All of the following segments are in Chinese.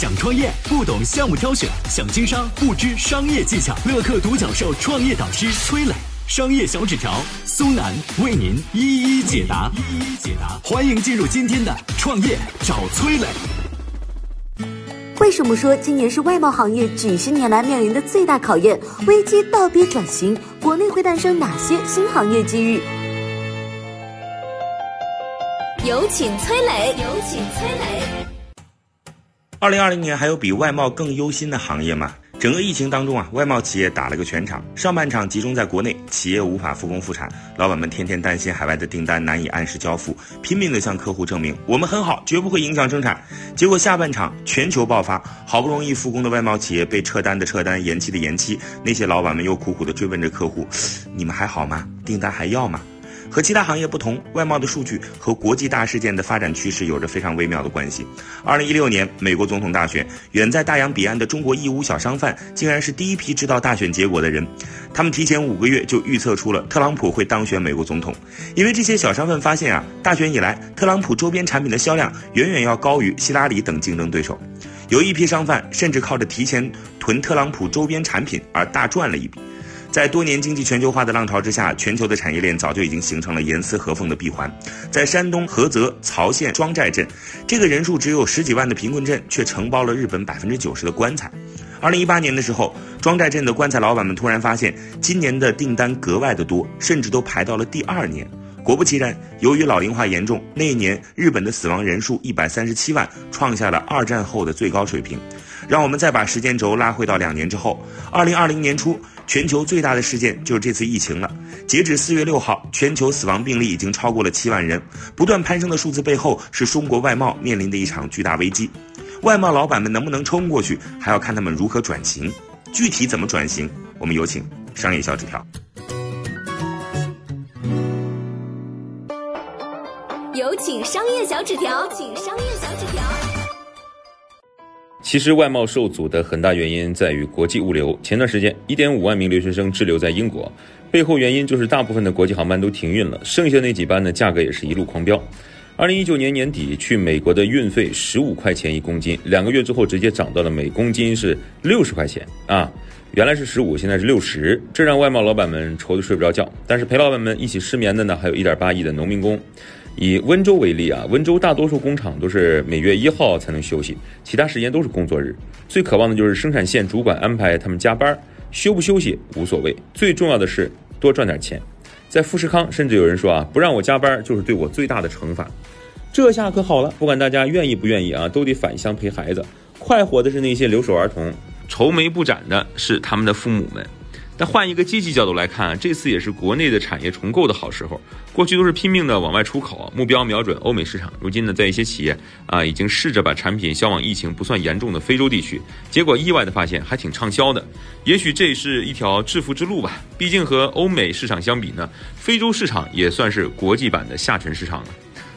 想创业不懂项目挑选，想经商不知商业技巧。乐客独角兽创业导师崔磊，商业小纸条苏南为您一一解答。一一解答，欢迎进入今天的创业找崔磊。为什么说今年是外贸行业几十年来面临的最大考验？危机倒逼转型，国内会诞生哪些新行业机遇？有请崔磊，有请崔磊。二零二零年还有比外贸更忧心的行业吗？整个疫情当中啊，外贸企业打了个全场。上半场集中在国内，企业无法复工复产，老板们天天担心海外的订单难以按时交付，拼命的向客户证明我们很好，绝不会影响生产。结果下半场全球爆发，好不容易复工的外贸企业被撤单的撤单，延期的延期，那些老板们又苦苦的追问着客户：你们还好吗？订单还要吗？和其他行业不同，外贸的数据和国际大事件的发展趋势有着非常微妙的关系。二零一六年美国总统大选，远在大洋彼岸的中国义乌小商贩竟然是第一批知道大选结果的人。他们提前五个月就预测出了特朗普会当选美国总统，因为这些小商贩发现啊，大选以来特朗普周边产品的销量远远要高于希拉里等竞争对手。有一批商贩甚至靠着提前囤特朗普周边产品而大赚了一笔。在多年经济全球化的浪潮之下，全球的产业链早就已经形成了严丝合缝的闭环。在山东菏泽曹县庄寨镇，这个人数只有十几万的贫困镇，却承包了日本百分之九十的棺材。二零一八年的时候，庄寨镇的棺材老板们突然发现，今年的订单格外的多，甚至都排到了第二年。果不其然，由于老龄化严重，那一年日本的死亡人数一百三十七万，创下了二战后的最高水平。让我们再把时间轴拉回到两年之后，二零二零年初。全球最大的事件就是这次疫情了。截止四月六号，全球死亡病例已经超过了七万人。不断攀升的数字背后，是中国外贸面临的一场巨大危机。外贸老板们能不能冲过去，还要看他们如何转型。具体怎么转型，我们有请商业小纸条。有请商业小纸条，请商业小纸条。其实外贸受阻的很大原因在于国际物流。前段时间，一点五万名留学生滞留在英国，背后原因就是大部分的国际航班都停运了，剩下那几班呢，价格也是一路狂飙。二零一九年年底去美国的运费十五块钱一公斤，两个月之后直接涨到了每公斤是六十块钱啊，原来是十五，现在是六十，这让外贸老板们愁得睡不着觉。但是陪老板们一起失眠的呢，还有一点八亿的农民工。以温州为例啊，温州大多数工厂都是每月一号才能休息，其他时间都是工作日。最渴望的就是生产线主管安排他们加班，休不休息无所谓，最重要的是多赚点钱。在富士康，甚至有人说啊，不让我加班就是对我最大的惩罚。这下可好了，不管大家愿意不愿意啊，都得返乡陪孩子。快活的是那些留守儿童，愁眉不展的是他们的父母们。但换一个积极角度来看，这次也是国内的产业重构的好时候。过去都是拼命的往外出口，目标瞄准欧美市场。如今呢，在一些企业啊，已经试着把产品销往疫情不算严重的非洲地区，结果意外的发现还挺畅销的。也许这是一条致富之路吧。毕竟和欧美市场相比呢，非洲市场也算是国际版的下沉市场了。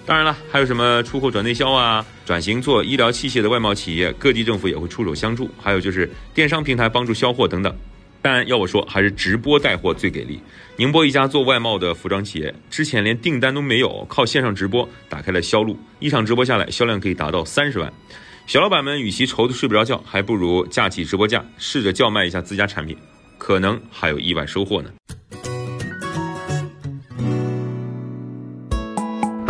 当然了，还有什么出口转内销啊，转型做医疗器械的外贸企业，各地政府也会出手相助。还有就是电商平台帮助销货等等。但要我说，还是直播带货最给力。宁波一家做外贸的服装企业，之前连订单都没有，靠线上直播打开了销路。一场直播下来，销量可以达到三十万。小老板们与其愁得睡不着觉，还不如架起直播架，试着叫卖一下自家产品，可能还有意外收获呢。